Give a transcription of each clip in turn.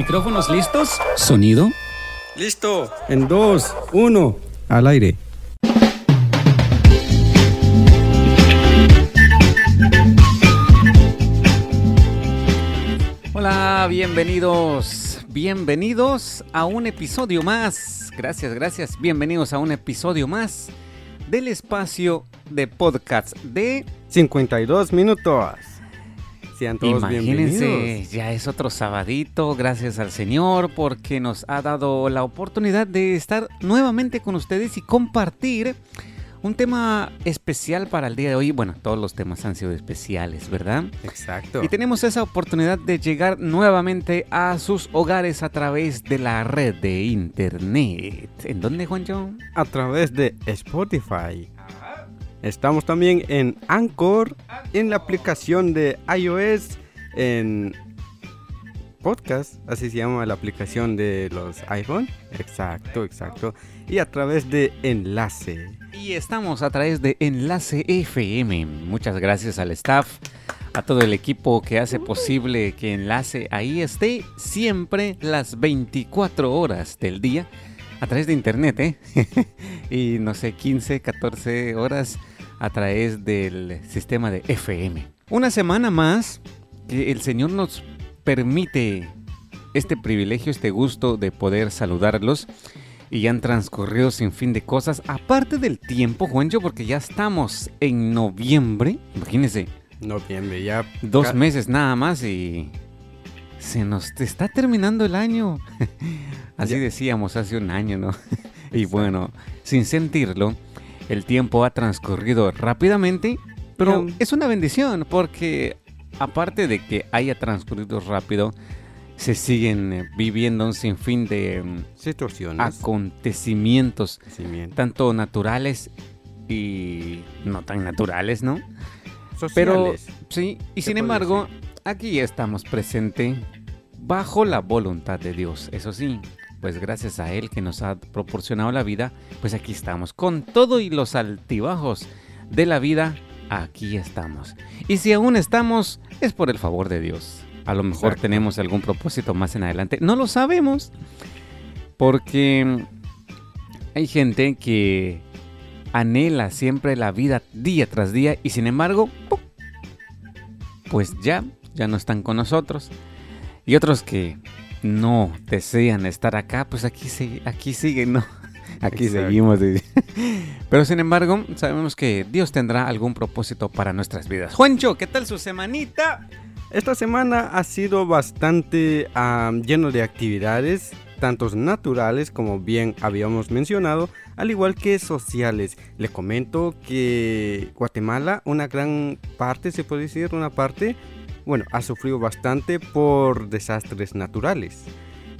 ¿Micrófonos listos? ¿Sonido? Listo. En dos, uno, al aire. Hola, bienvenidos. Bienvenidos a un episodio más. Gracias, gracias. Bienvenidos a un episodio más del espacio de podcast de 52 minutos. Sean todos Imagínense, bienvenidos. ya es otro sabadito, gracias al Señor, porque nos ha dado la oportunidad de estar nuevamente con ustedes y compartir un tema especial para el día de hoy. Bueno, todos los temas han sido especiales, ¿verdad? Exacto. Y tenemos esa oportunidad de llegar nuevamente a sus hogares a través de la red de internet. ¿En dónde, Juancho? A través de Spotify. Estamos también en Anchor, en la aplicación de iOS, en podcast, así se llama la aplicación de los iPhone. Exacto, exacto. Y a través de Enlace. Y estamos a través de Enlace FM. Muchas gracias al staff, a todo el equipo que hace posible que Enlace ahí esté siempre las 24 horas del día a través de internet, ¿eh? y no sé, 15, 14 horas a través del sistema de FM. Una semana más que el Señor nos permite este privilegio, este gusto de poder saludarlos y ya han transcurrido sin fin de cosas. Aparte del tiempo, Juancho, porque ya estamos en noviembre. Imagínense, Noviembre, ya. dos meses nada más y se nos está terminando el año. Así decíamos hace un año, ¿no? y bueno, sin sentirlo, el tiempo ha transcurrido rápidamente, pero es una bendición porque aparte de que haya transcurrido rápido, se siguen eh, viviendo un sinfín de mm, Situaciones. acontecimientos, Cimientos tanto naturales y no tan naturales, ¿no? Pero sociales. sí, y sin embargo, aquí estamos presente bajo la voluntad de Dios. Eso sí, pues gracias a Él que nos ha proporcionado la vida, pues aquí estamos. Con todo y los altibajos de la vida, aquí estamos. Y si aún estamos, es por el favor de Dios. A lo mejor Exacto. tenemos algún propósito más en adelante. No lo sabemos. Porque hay gente que anhela siempre la vida día tras día y sin embargo, pues ya, ya no están con nosotros. Y otros que no desean estar acá, pues aquí, se, aquí siguen, ¿no? Aquí Exacto. seguimos. Pero sin embargo, sabemos que Dios tendrá algún propósito para nuestras vidas. Juancho, ¿qué tal su semanita? Esta semana ha sido bastante lleno de actividades, tanto naturales como bien habíamos mencionado, al igual que sociales. Le comento que Guatemala, una gran parte, se puede decir, una parte, bueno, ha sufrido bastante por desastres naturales.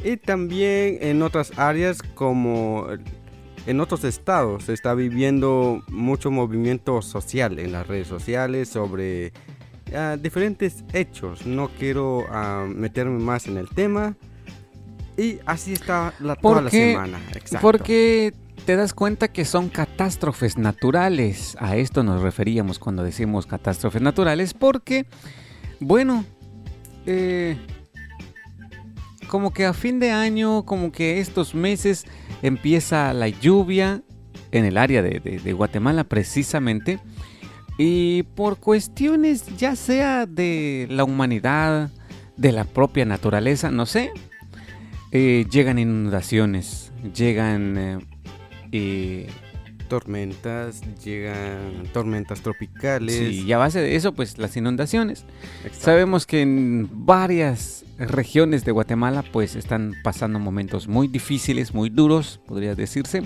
Y también en otras áreas como en otros estados se está viviendo mucho movimiento social en las redes sociales sobre ah, diferentes hechos. No quiero ah, meterme más en el tema. Y así está la, toda la semana. Exacto. Porque te das cuenta que son catástrofes naturales. A esto nos referíamos cuando decimos catástrofes naturales. Porque, bueno, eh, como que a fin de año, como que estos meses empieza la lluvia en el área de, Guatemala precisamente. Y por cuestiones ya sea de la humanidad, de la propia naturaleza, no sé, eh, llegan inundaciones, llegan eh, Tormentas, llegan tormentas tropicales. sí, y a base de eso, pues las inundaciones. Exacto. Sabemos que en varias regiones de Guatemala, pues están pasando momentos muy difíciles, muy duros, podría decirse,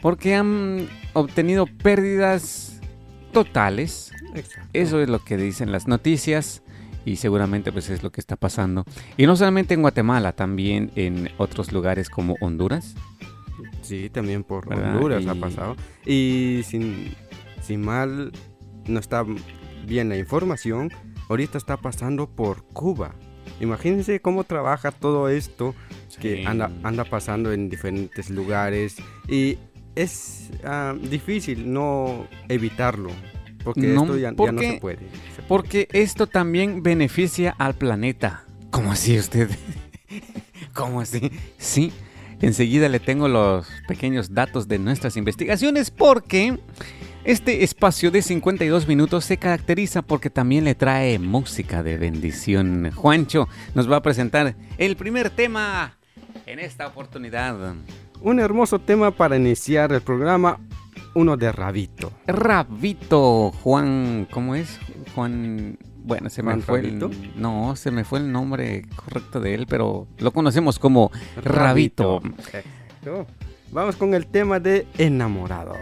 porque han obtenido pérdidas totales. Exacto. Eso es lo que dicen las noticias. Y seguramente pues es lo que está pasando. Y no solamente en Guatemala, también en otros lugares como Honduras. Sí, también por ¿Verdad? Honduras ha Y- pasado. Y sin, sin mal, no está bien la información, ahorita está pasando por Cuba. Imagínense cómo trabaja todo esto que anda, anda pasando en diferentes lugares y es ah, difícil no evitarlo porque No, esto ya, ya no se puede. Se- Porque esto también beneficia al planeta. ¿Cómo así usted? ¿Cómo así? Sí, enseguida le tengo los pequeños datos de nuestras investigaciones porque este espacio de 52 minutos se caracteriza porque también le trae música de bendición. Juancho nos va a presentar el primer tema en esta oportunidad. Un hermoso tema para iniciar el programa, uno de Rabito. Rabito, Juan, ¿cómo es? Juan, bueno, se me fue el, no, se me fue el nombre correcto de él, pero lo conocemos como Rabito. Vamos con el tema de enamorado.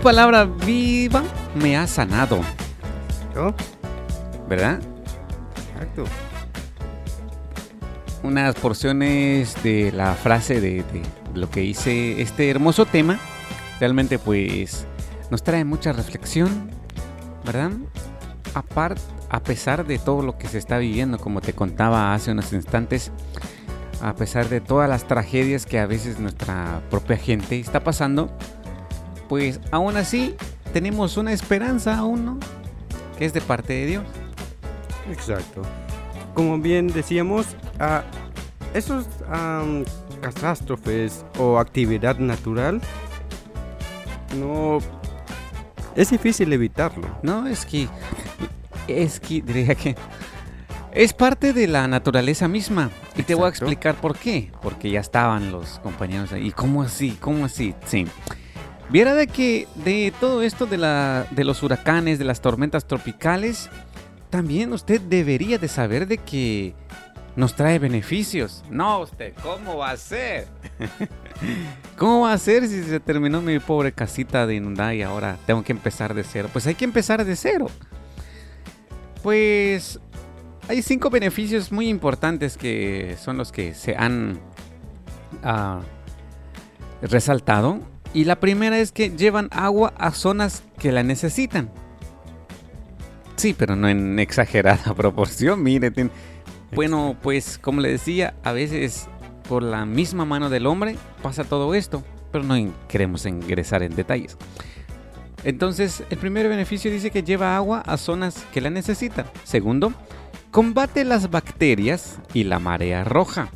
Palabra viva me ha sanado. ¿Verdad? Exacto. Unas porciones de la frase de, lo que hice este hermoso tema. Realmente pues nos trae mucha reflexión, ¿verdad? aparte, a pesar de todo lo que se está viviendo, como te contaba hace unos instantes, a pesar de todas las tragedias que a veces nuestra propia gente está pasando, pues aún así tenemos una esperanza aún, ¿no? Que es de parte de Dios. Exacto. Como bien decíamos, a esos catástrofes o actividad natural no es difícil evitarlo. No, es que es que diría que es parte de la naturaleza misma. Y te voy a explicar por qué. Porque ya estaban los compañeros ahí. ¿Cómo así? ¿Cómo así? Sí. Viera de que de todo esto de, la, de los huracanes, de las tormentas tropicales, también usted debería de saber de que nos trae beneficios. No, usted, ¿cómo va a ser? ¿Cómo va a ser si se terminó mi pobre casita de inundada y ahora tengo que empezar de cero? Pues hay que empezar de cero. Pues hay cinco beneficios muy importantes que son los que se han ah, resaltado. Y la primera es que llevan agua a zonas que la necesitan. Sí, pero no en exagerada proporción. Mire, bueno, pues como le decía, a veces por la misma mano del hombre pasa todo esto, pero no queremos ingresar en detalles. Entonces, el primer beneficio dice que lleva agua a zonas que la necesitan. Segundo, combate las bacterias y la marea roja.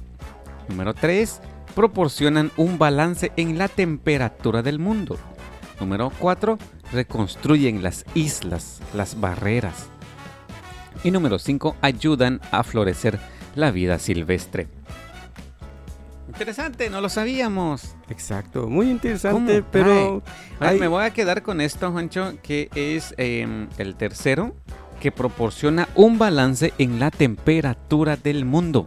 Número 3, proporcionan un balance en la temperatura del mundo. Número 4, reconstruyen las islas, las barreras. Y número 5, ayudan a florecer la vida silvestre. Interesante, no lo sabíamos. Exacto, muy interesante, pero... Me voy a quedar con esto, Juancho, que es em, el tercero, que proporciona un balance en la temperatura del mundo.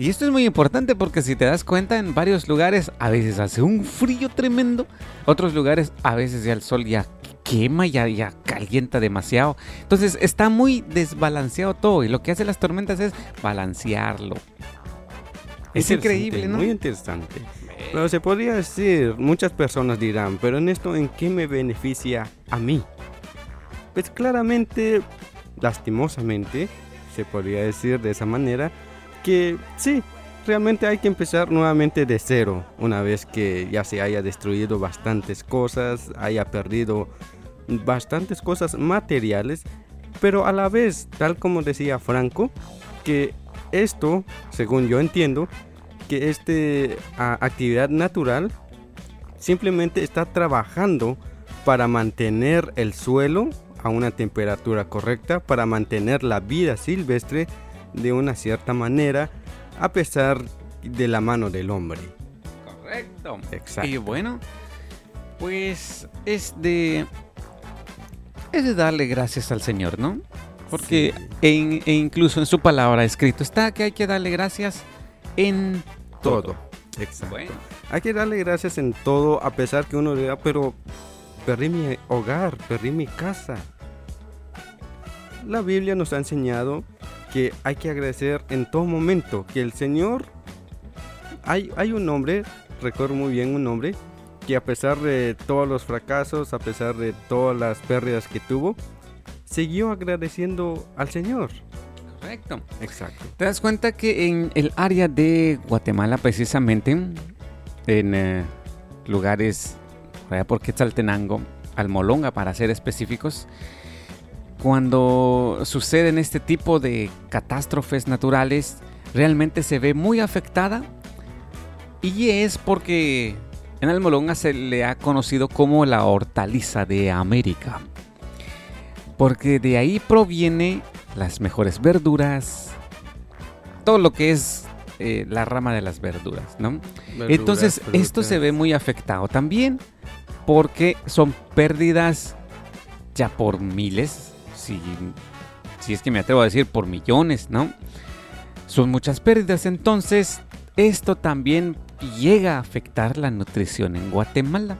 Y esto es muy importante porque si te das cuenta, en varios lugares a veces hace un frío tremendo, otros lugares a veces ya el sol ya quema, ya, ya calienta demasiado. Entonces está muy desbalanceado todo y lo que hacen las tormentas es balancearlo. Es increíble, ¿no? Muy interesante. Pero se podría decir, muchas personas dirán, pero en esto, ¿en qué me beneficia a mí? Pues claramente, lastimosamente, se podría decir de esa manera, que sí, realmente hay que empezar nuevamente de cero, una vez que ya se haya destruido bastantes cosas, haya perdido bastantes cosas materiales, pero a la vez, tal como decía Franco, que esto, según yo entiendo, que esta actividad natural simplemente está trabajando para mantener el suelo a una temperatura correcta, para mantener la vida silvestre de una cierta manera, a pesar de la mano del hombre. Correcto. Exacto. Y bueno, pues es de es de darle gracias al Señor, ¿no? Porque e incluso en su palabra escrito está que hay que darle gracias en todo. Exacto. Hay que darle gracias en todo, a pesar que uno diga, pero perdí mi hogar, perdí mi casa. La Biblia nos ha enseñado que hay que agradecer en todo momento, que el Señor, hay, hay un hombre, recuerdo muy bien un hombre, que a pesar de todos los fracasos, a pesar de todas las pérdidas que tuvo, siguió agradeciendo al Señor. Correcto. Exacto. Te das cuenta que en el área de Guatemala, precisamente, en eh, lugares, allá por Quetzaltenango, Almolonga para ser específicos, cuando suceden este tipo de catástrofes naturales, realmente se ve muy afectada y es porque en Almolonga se le ha conocido como la hortaliza de América. Porque de ahí proviene las mejores verduras, todo lo que es eh, la rama de las verduras, ¿no? Entonces esto se ve muy afectado también porque son pérdidas ya por miles, si, si es que me atrevo a decir por millones, ¿no? Son muchas pérdidas, entonces esto también llega a afectar la nutrición en Guatemala.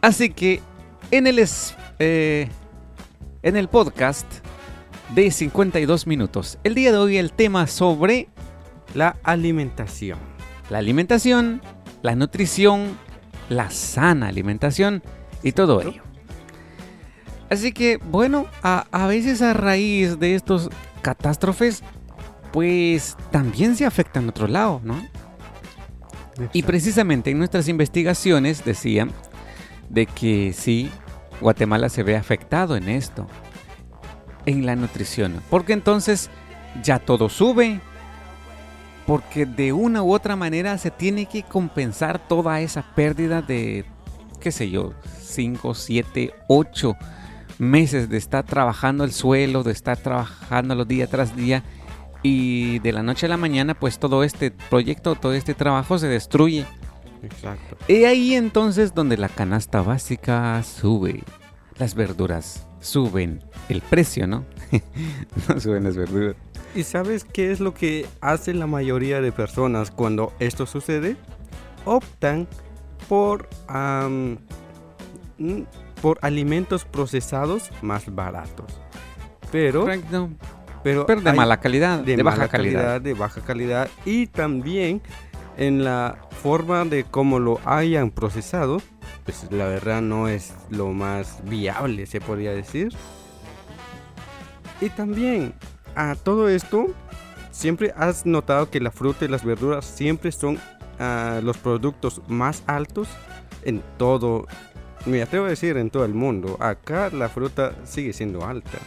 Así que en el, eh, en el podcast de 52 minutos, el día de hoy el tema sobre la alimentación. La alimentación, la nutrición, la sana alimentación y todo ello. Así que, bueno, a, a veces a raíz de estos catástrofes, pues también se afecta en otro lado, ¿no? Y precisamente en nuestras investigaciones decían de que sí, Guatemala se ve afectado en esto, en la nutrición. Porque entonces ya todo sube, porque de una u otra manera se tiene que compensar toda esa pérdida de, qué sé yo, 5, 7, 8 meses de estar trabajando el suelo, de estar trabajando los día tras día y de la noche a la mañana pues todo este proyecto, todo este trabajo se destruye. Exacto. Y ahí entonces donde la canasta básica sube, las verduras suben, el precio, ¿no? no suben las verduras. ¿Y sabes qué es lo que hace la mayoría de personas cuando esto sucede? Optan por, mm, por alimentos procesados más baratos. Pero, Correcto. pero, Pero de mala calidad, de, baja mala calidad. de baja calidad y también en la forma de cómo lo hayan procesado, pues la verdad no es lo más viable, se podría decir. Y también a todo esto, siempre has notado que la fruta y las verduras siempre son ah, los productos más altos en todo, me atrevo a decir en todo el mundo. Acá la fruta sigue siendo alta.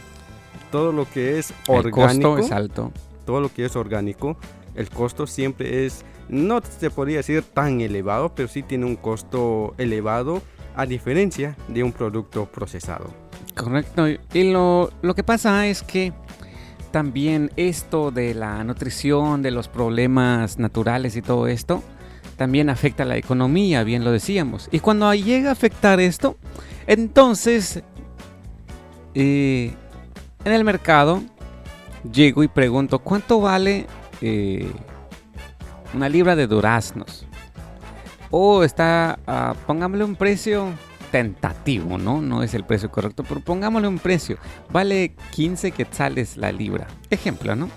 Todo lo que es El orgánico costo es alto. todo lo que es orgánico, el costo siempre es, no se podría decir tan elevado, pero sí tiene un costo elevado a diferencia de un producto procesado. Correcto. Y lo, lo que pasa es que también esto de la nutrición, de los problemas naturales y todo esto, también afecta la economía, bien lo decíamos. Y cuando llega a afectar esto, entonces eh, en el mercado llego y pregunto, ¿cuánto vale eh, una libra de duraznos? O está, ah, pongámosle un precio tentativo, ¿no? No es el precio correcto, pero pongámosle un precio. Vale 15 quetzales la libra. Ejemplo, ¿no?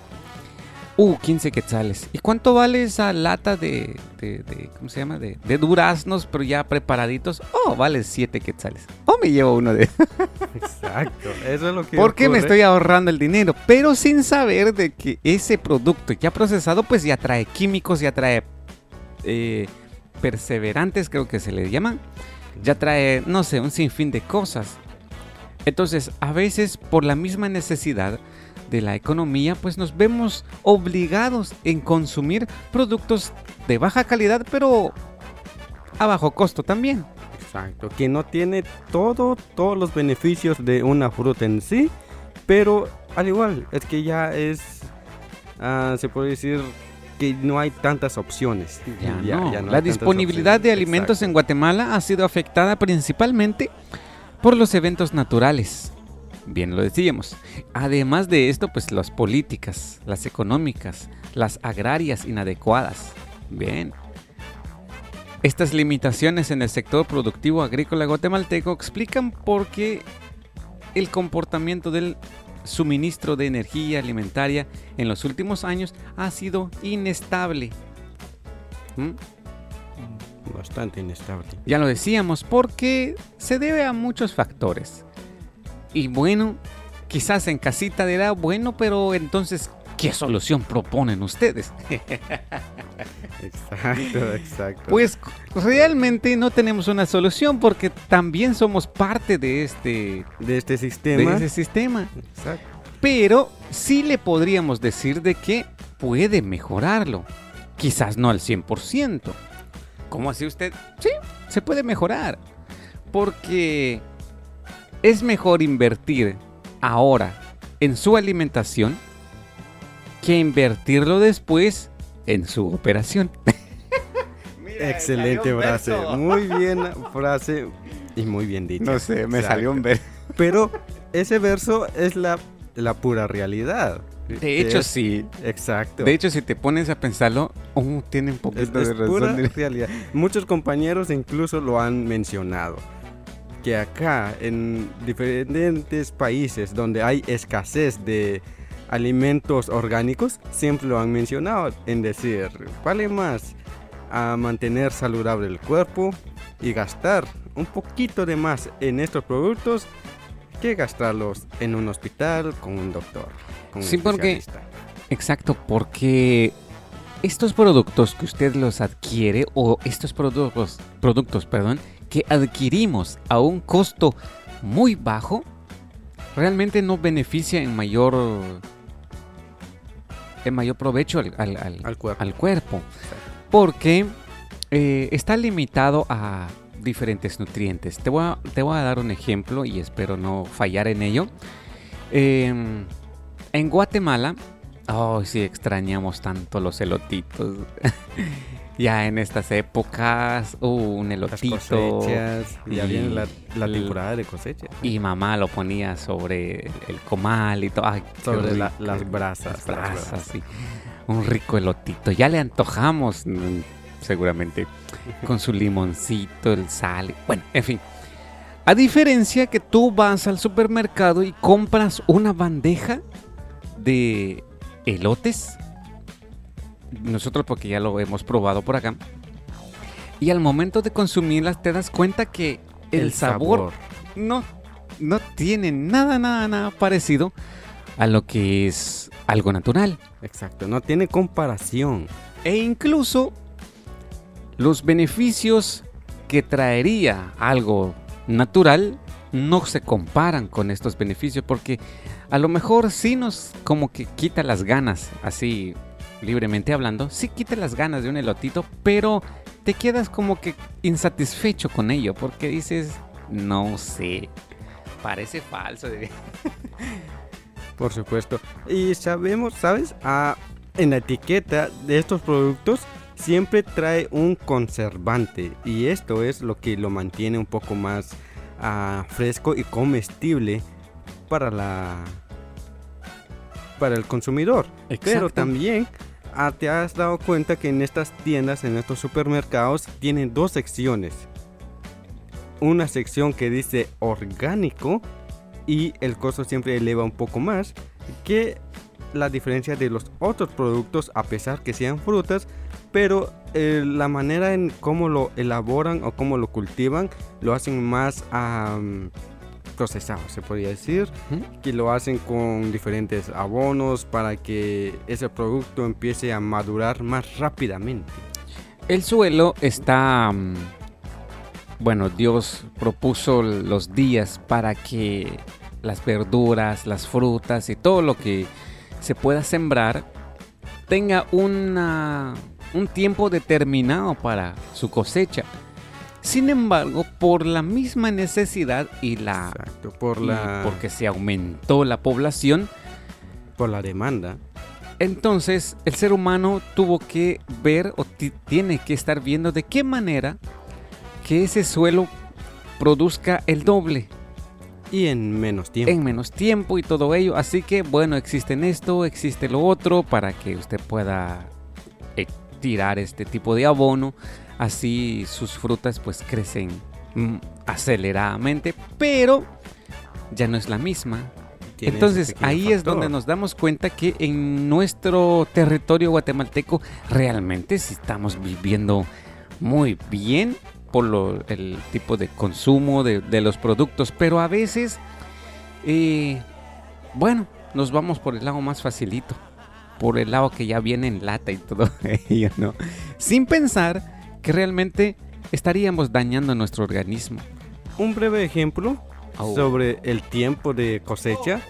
Uh, 15 quetzales. ¿Y cuánto vale esa lata de, de- de- ¿cómo se llama? De, de duraznos, pero ya preparaditos. Oh, vale 7 quetzales. O me llevo uno de Exacto, eso es lo que porque me estoy ahorrando el dinero, pero sin saber de que ese producto ya procesado pues ya trae químicos, ya trae eh, perseverantes, creo que se le llaman, ya trae, no sé, un sinfín de cosas. Entonces, a veces por la misma necesidad de la economía, pues nos vemos obligados en consumir productos de baja calidad, pero a bajo costo también. Exacto, que no tiene todo, todos los beneficios de una fruta en sí, pero al igual, es que ya es, ah, se puede decir que no hay tantas opciones. Ya, Ya- no. ya no la disponibilidad de alimentos exacto. en Guatemala ha sido afectada principalmente por los eventos naturales. Bien lo decíamos. Además de esto, pues las políticas, las económicas, las agrarias inadecuadas. Bien. Estas limitaciones en el sector productivo agrícola guatemalteco explican por qué el comportamiento del suministro de energía alimentaria en los últimos años ha sido inestable. ¿Mm? Bastante inestable. Ya lo decíamos, porque se debe a muchos factores. Y bueno, quizás en casita dirá, bueno, pero entonces, ¿qué solución proponen ustedes? Exacto, exacto. Pues realmente no tenemos una solución porque también somos parte de este, de este de sistema. ese sistema. Exacto. Pero sí le podríamos decir de que puede mejorarlo. Quizás no al 100%. ¿Cómo así usted? Sí, se puede mejorar. Porque es mejor invertir ahora en su alimentación que invertirlo después en su operación. Excelente frase. Muy bien frase y muy bien dicho. No sé, me Exacto. salió un ver. Pero ese verso es la, la pura realidad. De hecho, Es- sí. Exacto. De hecho, si te pones a pensarlo, oh, tiene un es, poquito es de pura razón. realidad. Muchos compañeros incluso lo han mencionado. Que acá, en diferentes países donde hay escasez de alimentos orgánicos, siempre lo han mencionado. En decir, vale más a mantener saludable el cuerpo y gastar un poquito de más en estos productos que gastarlos en un hospital con un doctor. Con un Sí, porque- especialista. Exacto, porque estos productos que usted los adquiere o estos productos, productos, perdón, que adquirimos a un costo muy bajo, realmente no beneficia en mayor en mayor provecho al, al- al- al cuerpo. al cuerpo, porque eh, está limitado a diferentes nutrientes. Te voy, a, te voy a dar un ejemplo y espero no fallar en ello. Em, en Guatemala, oh, sí extrañamos tanto los elotitos. ya en estas épocas, uh, un Las elotito. cosechas. Ya viene la, la temporada de cosecha. Y mamá lo ponía sobre el comal y todo. Ay, Sobre la- rico. las brasas. Las brasas, sí. Un rico elotito. Ya le antojamos, mm, seguramente, con su limoncito, el sal. Bueno, en fin. A diferencia que tú vas al supermercado y compras una bandeja de elotes. Nosotros porque ya lo hemos probado por acá. Y al momento de consumirlas te das cuenta que el, sabor, no, no tiene nada, nada, nada parecido a lo que es algo natural. Exacto, no tiene comparación. E incluso los beneficios que traería algo natural no se comparan con estos beneficios porque a lo mejor sí nos como que quita las ganas, así libremente hablando, sí quita las ganas de un elotito, pero te quedas como que insatisfecho con ello porque dices, no sé, parece falso. Por supuesto. Y sabemos, ¿sabes? Ah, en la etiqueta de estos productos siempre trae un conservante. Y esto es lo que lo mantiene un poco más ah, fresco y comestible para la para el consumidor. Pero también ah, te has dado cuenta que en estas tiendas, en estos supermercados, tienen dos secciones. Una sección que dice orgánico y el costo siempre eleva un poco más que la diferencia de los otros productos a pesar que sean frutas pero eh, la manera en cómo lo elaboran o cómo lo cultivan lo hacen más am, procesado se podría decir que lo hacen con diferentes abonos para que ese producto empiece a madurar más rápidamente El suelo está... mm, Bueno, Dios propuso los días para que las verduras, las frutas y todo lo que se pueda sembrar tenga una, un tiempo determinado para su cosecha. Sin embargo, por la misma necesidad y la... exacto por la porque se aumentó la población, por la demanda entonces el ser humano tuvo que ver o ti- tiene que estar viendo de qué manera que ese suelo produzca el doble y en menos tiempo en menos tiempo y todo ello. Así que bueno, existen esto, existe lo otro para que usted pueda eh, tirar este tipo de abono. Así sus frutas pues crecen mm, aceleradamente, pero ya no es la misma. Tiene Entonces ahí es donde nos damos cuenta que en nuestro territorio guatemalteco realmente sí estamos viviendo muy bien por lo- el tipo de consumo de, de los productos, pero a veces, eh, bueno, nos vamos por el lado más facilito, por el lado que ya viene en lata y todo ello, ¿no? Sin pensar que realmente estaríamos dañando nuestro organismo. Un breve ejemplo sobre el tiempo de cosecha.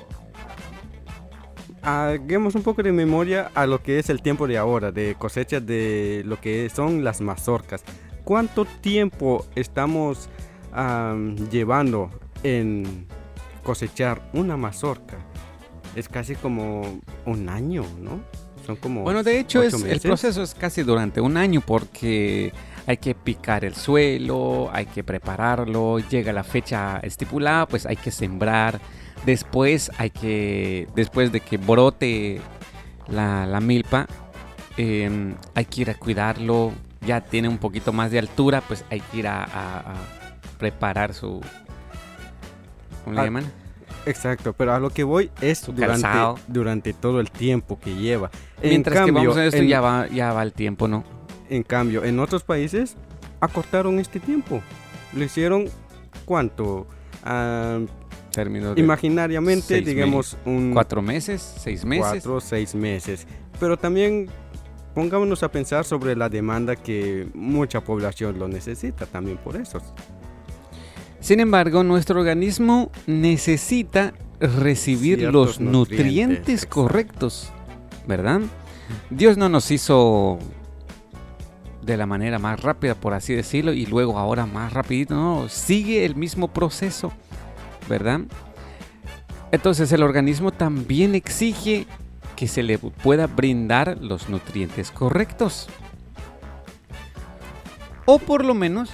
Hagamos un poco de memoria a lo que es el tiempo de ahora, de cosecha de lo que son las mazorcas. ¿Cuánto tiempo estamos am, llevando en cosechar una mazorca? Es casi como un año, ¿no? Son como Bueno, de hecho, es, el proceso es casi durante un año porque hay que picar el suelo, hay que prepararlo, llega la fecha estipulada, pues hay que sembrar. Después hay que, después de que brote la, la milpa, em, hay que ir a cuidarlo. Ya tiene un poquito más de altura, pues hay que ir a, a- a preparar su... ¿Cómo le Ah, llaman? Exacto, pero a lo que voy es durante, durante todo el tiempo que lleva. En Mientras que vamos a esto, en- ya, va, ya va el tiempo, ¿no? En cambio, en otros países acortaron este tiempo. Lo hicieron, ¿cuánto? Ah, Imaginariamente, digamos, un cuatro meses, seis meses. cuatro seis meses. Pero también pongámonos a pensar sobre la demanda que mucha población lo necesita también por eso. Sin embargo, nuestro organismo necesita recibir los nutrientes, nutrientes, correctos, ¿verdad? Dios no nos hizo de la manera más rápida, por así decirlo, y luego ahora más rapidito, no, sigue el mismo proceso, ¿verdad? Entonces el organismo también exige que se le pueda brindar los nutrientes correctos. O por lo menos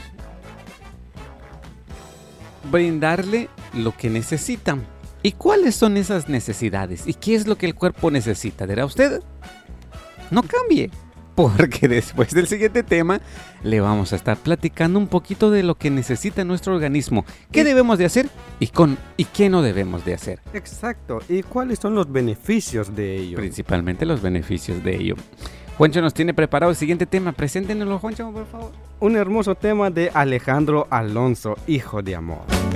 brindarle lo que necesitan. ¿Y cuáles son esas necesidades? ¿Y qué es lo que el cuerpo necesita? ¿Dirá usted? No cambie. Porque después del siguiente tema le vamos a estar platicando un poquito de lo que necesita nuestro organismo. ¿Qué Y- debemos de hacer y, con, y qué no debemos de hacer? Exacto. ¿Y cuáles son los beneficios de ello? Principalmente los beneficios de ello. Juancho nos tiene preparado el siguiente tema. Preséntenoslo, Juancho, por favor. Un hermoso tema de Alejandro Alonso, hijo de amor.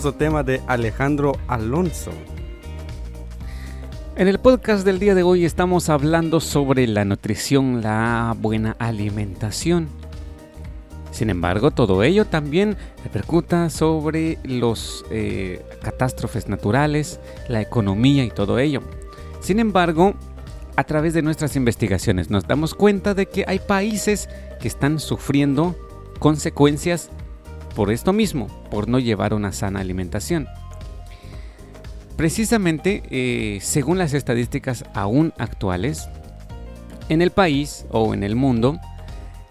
Tema de Alejandro Alonso. En el podcast del día de hoy estamos hablando sobre la nutrición, la buena alimentación. Sin embargo, todo ello también repercuta sobre los eh, catástrofes naturales, la economía y todo ello. Sin embargo, a través de nuestras investigaciones nos damos cuenta de que hay países que están sufriendo consecuencias por esto mismo, por no llevar una sana alimentación. Precisamente, eh, según las estadísticas aún actuales, en el país o en el mundo,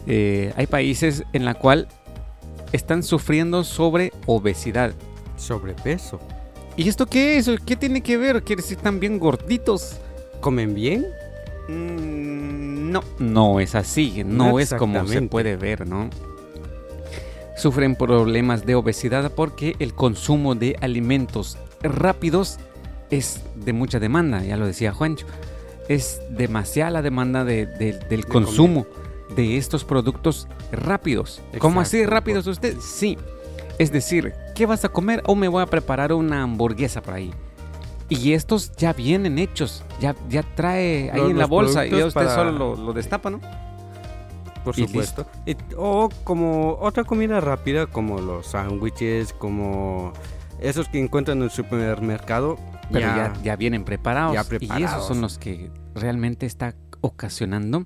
eh, hay países en la cual están sufriendo sobre obesidad. Sobrepeso. ¿Y esto qué es? ¿Qué tiene que ver? ¿Quiere decir están bien gorditos? ¿Comen bien? Mm, no, no es así, no, No es como se puede ver, ¿no? Sufren problemas de obesidad porque el consumo de alimentos rápidos es de mucha demanda, ya lo decía Juancho. Es demasiada la demanda de- de- del consumo de estos productos rápidos. ¿Cómo así Exacto, rápidos usted? Sí. Es decir, ¿qué vas a comer? O me voy a preparar una hamburguesa por ahí. Y estos ya vienen hechos, ya, ya trae ahí Los- en la bolsa y usted para- solo lo, lo destapa, ¿no? Por Y supuesto. Y- o como otra comida rápida, como los sándwiches, como esos que encuentran en el supermercado. Pero ya, ya vienen preparados, ya Y esos preparados. son los que realmente está ocasionando.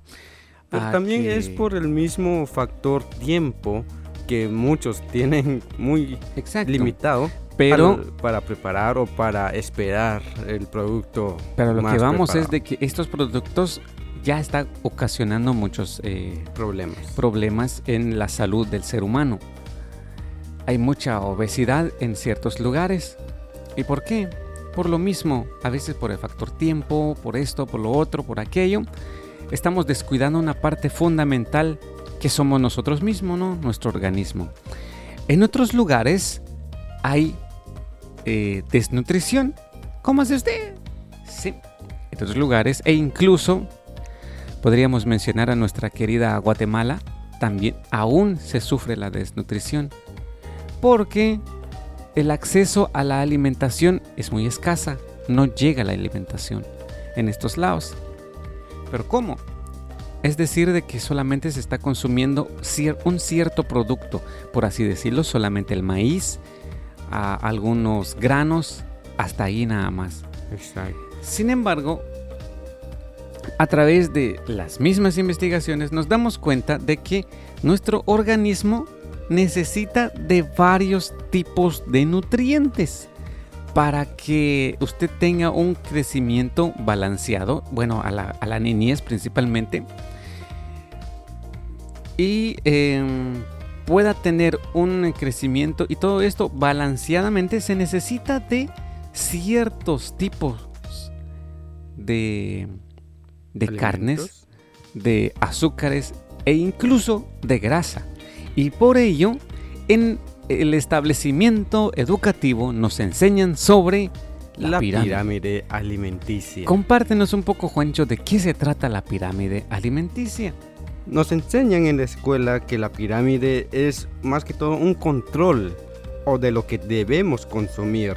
Pero también que- es por el mismo factor tiempo que muchos tienen muy Exacto. limitado Pero, para preparar o para esperar el producto. pero lo que vamos es de que estos productos ya están ocasionando muchos eh, problemas. problemas en la salud del ser humano. Hay mucha obesidad en ciertos lugares. ¿Y por qué? Por lo mismo, a veces por el factor tiempo, por esto, por lo otro, por aquello. Estamos descuidando una parte fundamental que somos nosotros mismos, ¿no? Nuestro organismo. En otros lugares hay eh, desnutrición. ¿Cómo hace usted? Sí, en otros lugares e incluso podríamos mencionar a nuestra querida Guatemala, también aún se sufre la desnutrición, porque el acceso a la alimentación es muy escasa, no llega la alimentación en estos lados. Pero ¿cómo? Es decir, de que solamente se está consumiendo cier- un cierto producto, por así decirlo, solamente el maíz, a algunos granos, hasta ahí nada más. Exacto. Sin embargo, a través de las mismas investigaciones nos damos cuenta de que nuestro organismo necesita de varios tipos de nutrientes para que usted tenga un crecimiento balanceado, bueno, a la, niñez principalmente, y em, pueda tener un crecimiento y todo esto balanceadamente se necesita de ciertos tipos de, de carnes, de azúcares e incluso de grasa. Y por ello, en el establecimiento educativo nos enseñan sobre la, La pirámide. pirámide alimenticia. Compártenos un poco, Juancho, de qué se trata la pirámide alimenticia. Nos enseñan en la escuela que la pirámide es más que todo un control o de lo que debemos consumir.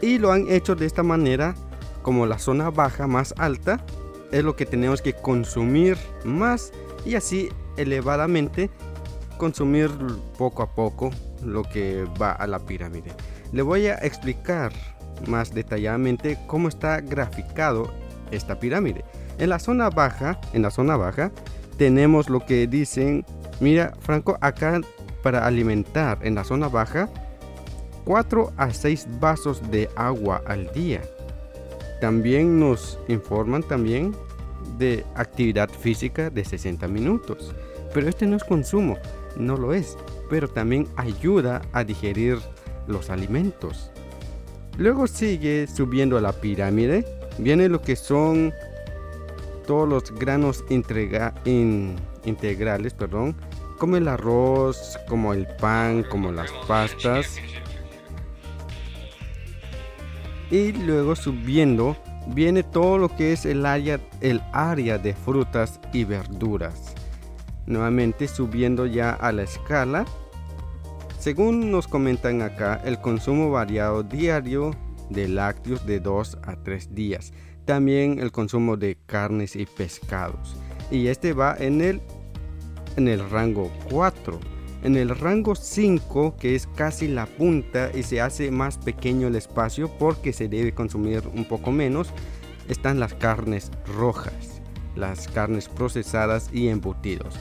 Y lo han hecho de esta manera, como la zona baja más alta es lo que tenemos que consumir más y así elevadamente consumir poco a poco lo que va a la pirámide. Le voy a explicar más detalladamente cómo está graficado esta pirámide. En la zona baja, en la zona baja tenemos lo que dicen, mira Franco, acá para alimentar en la zona baja 4 a 6 vasos de agua al día. También nos informan también de actividad física de 60 minutos. Pero este no es consumo, no lo es, pero también ayuda a digerir los alimentos. Luego sigue subiendo a la pirámide, viene lo que son todos los granos integra- in- integrales, perdón, como el arroz, como el pan, como las pastas. Y luego subiendo viene todo lo que es el área, el área de frutas y verduras. Nuevamente subiendo ya a la escala. Según nos comentan acá, el consumo variado diario de lácteos de 2 a 3 días. También el consumo de carnes y pescados. Y este va en el, en el rango 4. En el rango 5, que es casi la punta y se hace más pequeño el espacio porque se debe consumir un poco menos, están las carnes rojas, las carnes procesadas y embutidos.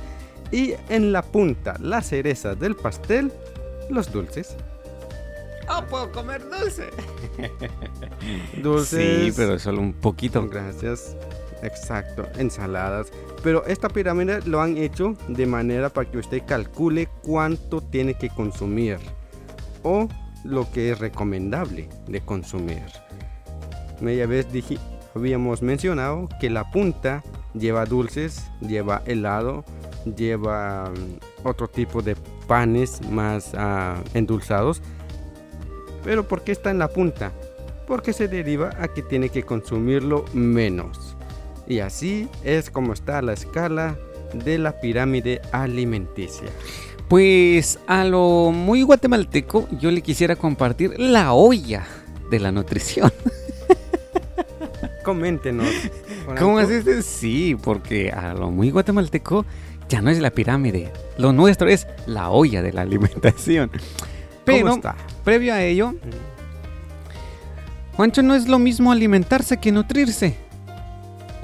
Y en la punta, la cereza del pastel, Los dulces. Oh, puedo comer dulce. Dulces. Sí, pero solo un poquito. Gracias. Exacto, ensaladas. Pero esta pirámide lo han hecho de manera para que usted calcule cuánto tiene que consumir o lo que es recomendable de consumir. Media vez dije, habíamos mencionado que la punta lleva dulces, lleva helado, lleva mm, otro tipo de panes más ah, endulzados. Pero ¿por qué está en la punta? Porque se deriva a que tiene que consumirlo menos. Y así es como está la escala de la pirámide alimenticia. Pues a lo muy guatemalteco yo le quisiera compartir la olla de la nutrición. Coméntenos. ¿Cómo es? Sí, porque a lo muy guatemalteco ya no es la pirámide. Lo nuestro es la olla de la alimentación. Pero ¿Cómo está? previo a ello, Juancho, no es lo mismo alimentarse que nutrirse.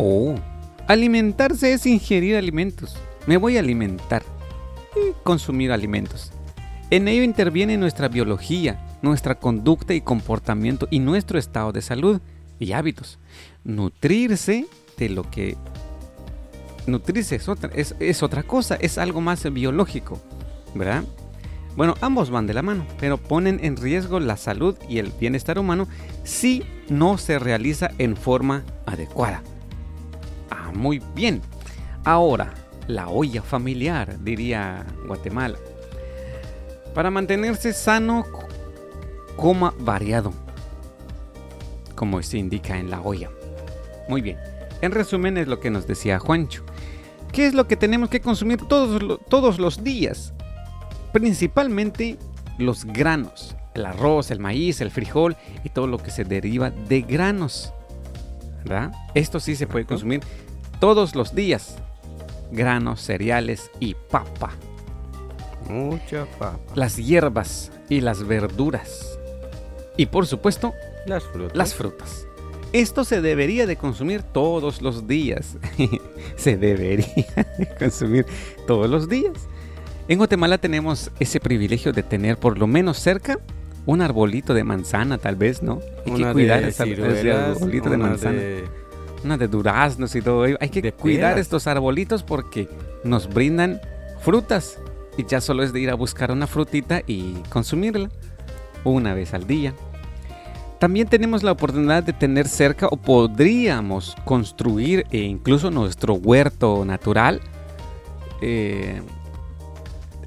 Oh, alimentarse es ingerir alimentos. Me voy a alimentar y consumir alimentos. En ello interviene nuestra biología, nuestra conducta y comportamiento y nuestro estado de salud y hábitos. Nutrirse de lo que... Nutrirse es otra, es, otra cosa, es algo más biológico, ¿verdad? Bueno, ambos van de la mano, pero ponen en riesgo la salud y el bienestar humano si no se realiza en forma adecuada. Ah, muy bien. Ahora, la olla familiar, diría Guatemala. Para mantenerse sano, coma variado, como se indica en la olla. Muy bien. En resumen es lo que nos decía Juancho. ¿Qué es lo que tenemos que consumir todos, todos los días? Principalmente los granos, el arroz, el maíz, el frijol y todo lo que se deriva de granos. ¿Verdad? Esto sí se puede consumir todos los días. Granos, cereales y papa. Mucha papa. Las hierbas y las verduras. Y por supuesto, Las frutas. las frutas. Esto se debería de consumir todos los días. se debería de consumir todos los días. En Guatemala tenemos ese privilegio de tener por lo menos cerca un arbolito de manzana, tal vez, ¿no? Hay que Una cuidar de esa- ese arbolito de manzana. de- Una de duraznos y todo ello. Hay que De cuidar peras. estos arbolitos porque nos brindan frutas. Y ya solo es de ir a buscar una frutita y consumirla una vez al día. También tenemos la oportunidad de tener cerca o podríamos construir e incluso nuestro huerto natural eh,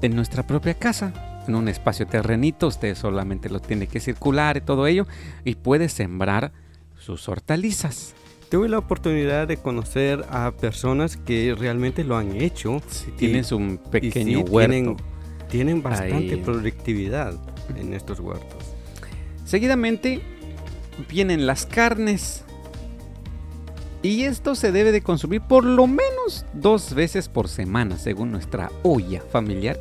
en nuestra propia casa. En un espacio terrenito, usted solamente lo tiene que circular y todo ello y puede sembrar sus hortalizas. Tuve la oportunidad de conocer a personas que realmente lo han hecho. Si Y- tienes un y pequeño sí, huerto. Tienen, tienen bastante Ahí. productividad en estos huertos. Seguidamente vienen las carnes. Y esto se debe de consumir por lo menos dos veces por semana, según nuestra olla familiar.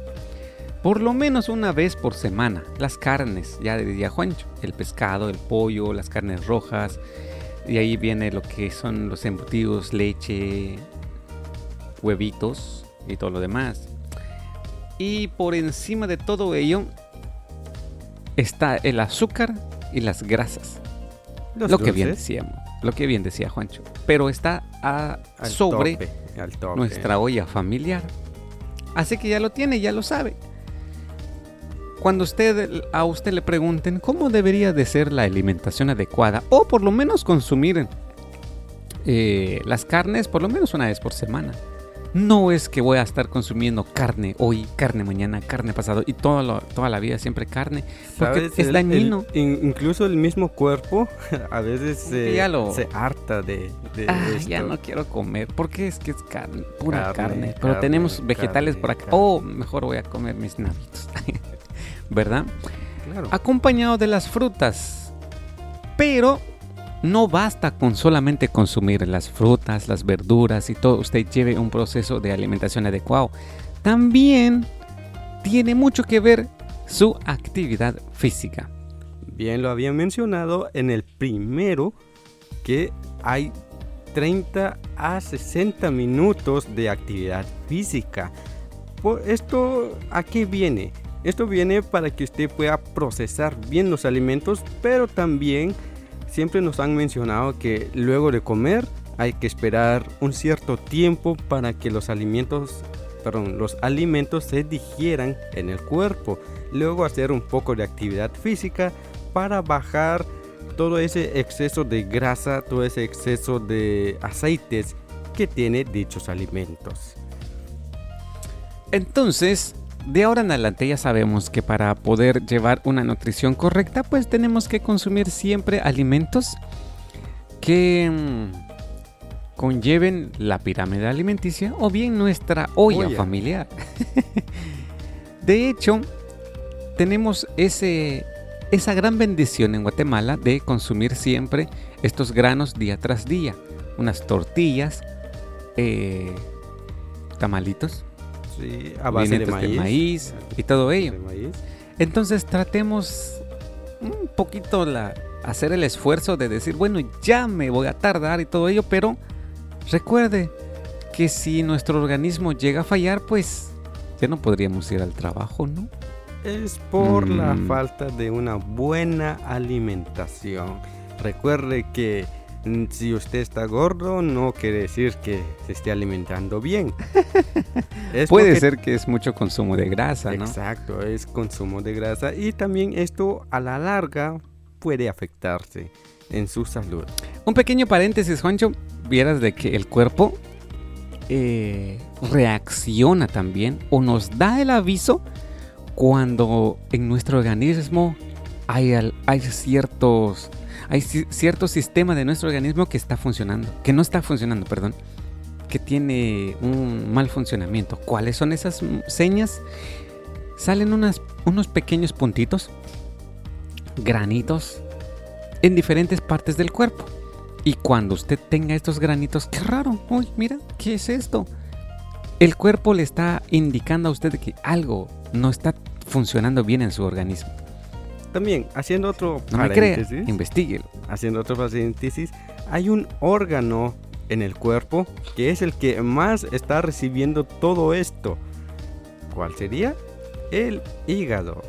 Por lo menos una vez por semana. Las carnes, ya diría Juancho. El pescado, el pollo, las carnes rojas. Y ahí viene lo que son los embutidos, leche, huevitos y todo lo demás. Y por encima de todo ello está el azúcar y las grasas. Los lo que bien decíamos, lo que bien decía Juancho. Pero está a- al sobre tope, al tope. nuestra olla familiar. Así que ya lo tiene, ya lo sabe. Cuando usted a usted le pregunten cómo debería de ser la alimentación adecuada o por lo menos consumir eh, las carnes por lo menos una vez por semana. No es que voy a estar consumiendo carne hoy, carne mañana, carne pasado y toda, lo- toda la vida siempre carne. Porque es El- dañino. el- incluso el mismo cuerpo a veces se, Ya lo- se harta de, de Ah, esto. ya no quiero comer. Porque es que es carne, pura Carne, carne. Pero carne, tenemos vegetales carne, por acá. carne. Oh, mejor voy a comer mis navitos. ¿Verdad? Claro. Acompañado de las frutas. Pero no basta con solamente consumir las frutas, las verduras y todo. Usted lleve un proceso de alimentación adecuado. También tiene mucho que ver su actividad física. Bien lo había mencionado en el primero que hay 30 a 60 minutos de actividad física. Por esto, ¿a qué viene? Esto viene para que usted pueda procesar bien los alimentos, pero también siempre nos han mencionado que luego de comer hay que esperar un cierto tiempo para que los alimentos, perdón, los alimentos se digieran en el cuerpo. Luego hacer un poco de actividad física para bajar todo ese exceso de grasa, todo ese exceso de aceites que tiene dichos alimentos. Entonces, de ahora en adelante ya sabemos que para poder llevar una nutrición correcta, pues tenemos que consumir siempre alimentos que mm, conlleven la pirámide alimenticia o bien nuestra olla, Olla. familiar. de hecho, tenemos ese, esa gran bendición en Guatemala de consumir siempre estos granos día tras día. Unas tortillas, eh, tamalitos, Sí, a base de maíz. maíz y todo ello. de maíz. Entonces tratemos un poquito la, hacer el esfuerzo de decir, bueno, ya me voy a tardar y todo ello, pero recuerde que si nuestro organismo llega a fallar, pues ya no podríamos ir al trabajo, ¿no? Es por la Mm. falta de una buena alimentación. Recuerde que si usted está gordo no quiere decir que se esté alimentando bien. Es Puede porque- ser que es mucho consumo de grasa, ¿no? Exacto, es consumo de grasa y también esto a la larga puede afectarse en su salud. Un pequeño paréntesis, Juancho. Vieras de que el cuerpo eh, reacciona también o nos da el aviso cuando en nuestro organismo hay, al- hay ciertos hay ci- cierto sistema de nuestro organismo que está funcionando, que no está funcionando, perdón, que tiene un mal funcionamiento. ¿Cuáles son esas señas? Salen unas, unos pequeños puntitos, granitos, en diferentes partes del cuerpo. Y cuando usted tenga estos granitos, qué raro, uy, mira, ¿qué es esto? El cuerpo le está indicando a usted que algo no está funcionando bien en su organismo. También, haciendo otro No me crea, paréntesis, investiguelo. haciendo otro paréntesis, hay un órgano en el cuerpo que es el que más está recibiendo todo esto. ¿Cuál sería? El hígado.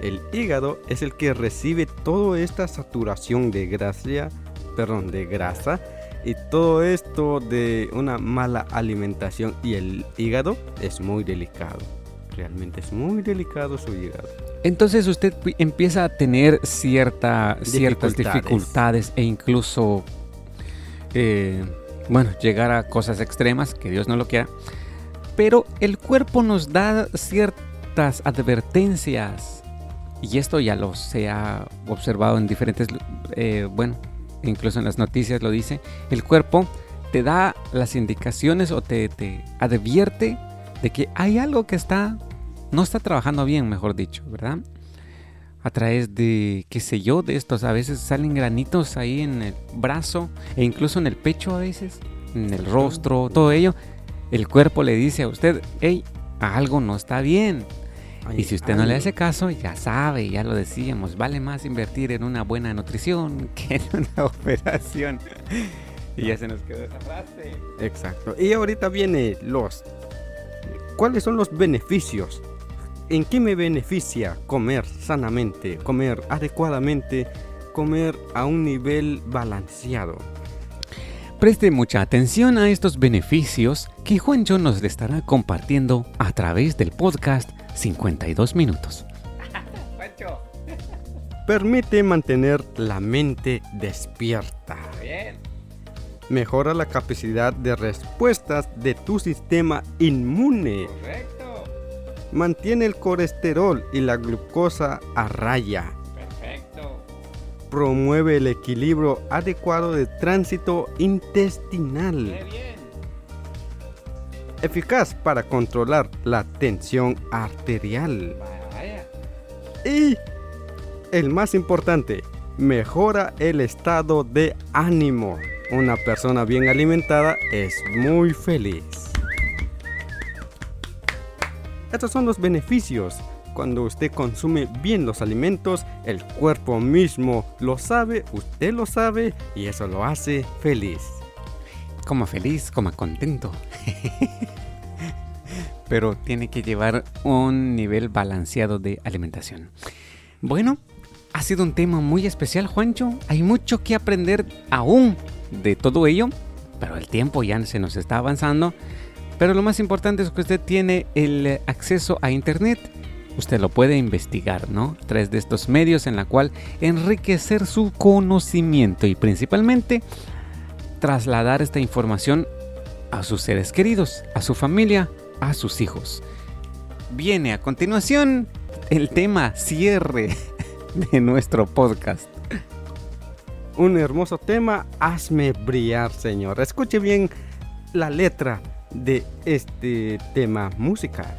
El hígado es el que recibe toda esta saturación de grasa, perdón, de grasa y todo esto de una mala alimentación y el hígado es muy delicado. Realmente es muy delicado su hígado. Entonces usted pi- empieza a tener cierta, ciertas Dificultades. e incluso, eh, bueno, llegar a cosas extremas, que Dios no lo quiera. Pero el cuerpo nos da ciertas advertencias y esto ya lo se ha observado en diferentes, eh, bueno, incluso en las noticias lo dice. El cuerpo te da las indicaciones o te, te advierte de que hay algo que está no está trabajando bien, mejor dicho, ¿verdad? A través de, qué sé yo, de estos, a veces salen granitos ahí en el brazo e incluso en el pecho a veces, en el rostro, todo ello. El cuerpo le dice a usted, hey, algo no está bien. Y si usted no le hace caso, ya sabe, ya lo decíamos, vale más invertir en una buena nutrición que en una operación. Y ya se nos quedó esa frase. Exacto. Y ahorita viene los... ¿Cuáles son los beneficios? ¿En qué me beneficia comer sanamente, comer adecuadamente, comer a un nivel balanceado? Preste mucha atención a estos beneficios que Juancho nos estará compartiendo a través del podcast 52 minutos. Permite mantener la mente despierta. Mejora la capacidad de respuestas de tu sistema inmune. Correcto, Mantiene el colesterol y la glucosa a raya. perfecto. Promueve el equilibrio adecuado de tránsito intestinal. bien. Eficaz para controlar la tensión arterial. Vaya. Y el más importante, mejora el estado de ánimo. Una persona bien alimentada es muy feliz. Estos son los beneficios. Cuando usted consume bien los alimentos, el cuerpo mismo lo sabe, usted lo sabe y eso lo hace feliz. Coma feliz, coma contento. pero tiene que llevar un nivel balanceado de alimentación. Bueno, ha sido un tema muy especial, Juancho. Hay mucho que aprender aún de todo ello, pero el tiempo ya se nos está avanzando. Pero lo más importante es que usted tiene el acceso a Internet. Usted lo puede investigar, ¿no? A través de estos medios en la cual enriquecer su conocimiento y principalmente trasladar esta información a sus seres queridos, a su familia, a sus hijos. Viene a continuación el tema cierre de nuestro podcast. Un hermoso tema, hazme brillar, Señor. Escuche bien la letra de este tema musical.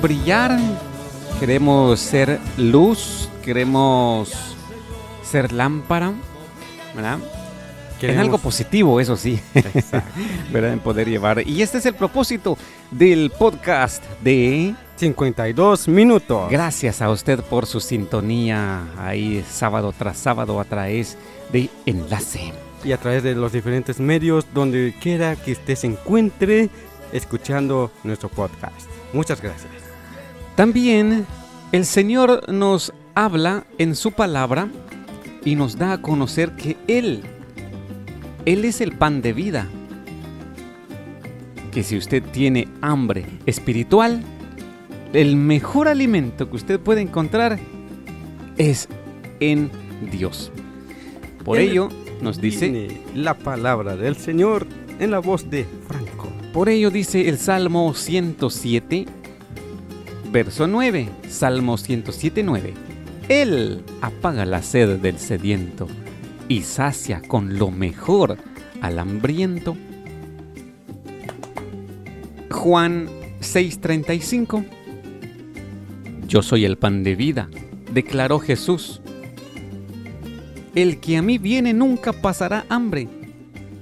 Brillar, queremos ser luz, queremos ser lámpara, ¿verdad? En algo positivo, eso sí, ¿verdad? En poder llevar. Y este es el propósito del podcast de 52 minutos. Gracias a usted por su sintonía ahí sábado tras sábado a través de Enlace. y a través de los diferentes medios donde quiera que usted se encuentre escuchando nuestro podcast. Muchas gracias. También el Señor nos habla en su palabra y nos da a conocer que Él, Él es el pan de vida. Que si usted tiene hambre espiritual, el mejor alimento que usted puede encontrar es en Dios. Por Él ello nos dice... La palabra del Señor en la voz de Franco. Por ello dice el Salmo 107, verso 9. Salmo 107, 9. Él apaga la sed del sediento y sacia con lo mejor al hambriento. Juan 6:35. Yo soy el pan de vida, declaró Jesús. El que a mí viene nunca pasará hambre,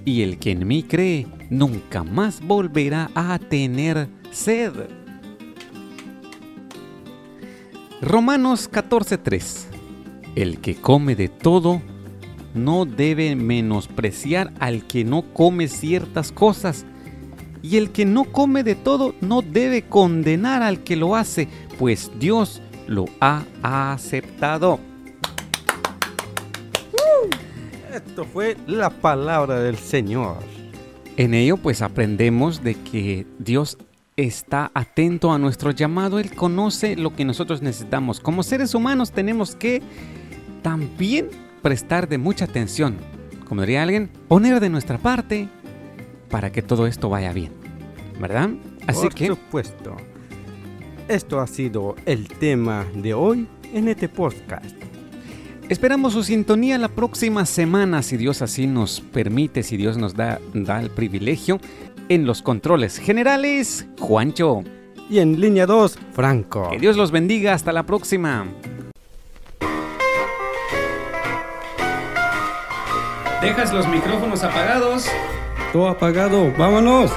y el que en mí cree nunca más volverá a tener sed. Romanos 14:3 El que come de todo no debe menospreciar al que no come ciertas cosas, y el que no come de todo no debe condenar al que lo hace, pues Dios lo ha aceptado. Esto fue la palabra del Señor. En ello pues aprendemos de que Dios está atento a nuestro llamado, Él conoce lo que nosotros necesitamos. Como seres humanos tenemos que también prestar de mucha atención, como diría alguien, poner de nuestra parte para que todo esto vaya bien, ¿verdad? Así Por que supuesto. Esto ha sido el tema de hoy en este podcast. esperamos su sintonía la próxima semana, si Dios así nos permite, si Dios nos da, da el privilegio. En los controles generales, Juancho. Y en línea 2, Franco. Que Dios los bendiga. Hasta la próxima. ¿Dejas los micrófonos apagados? Todo apagado, vámonos.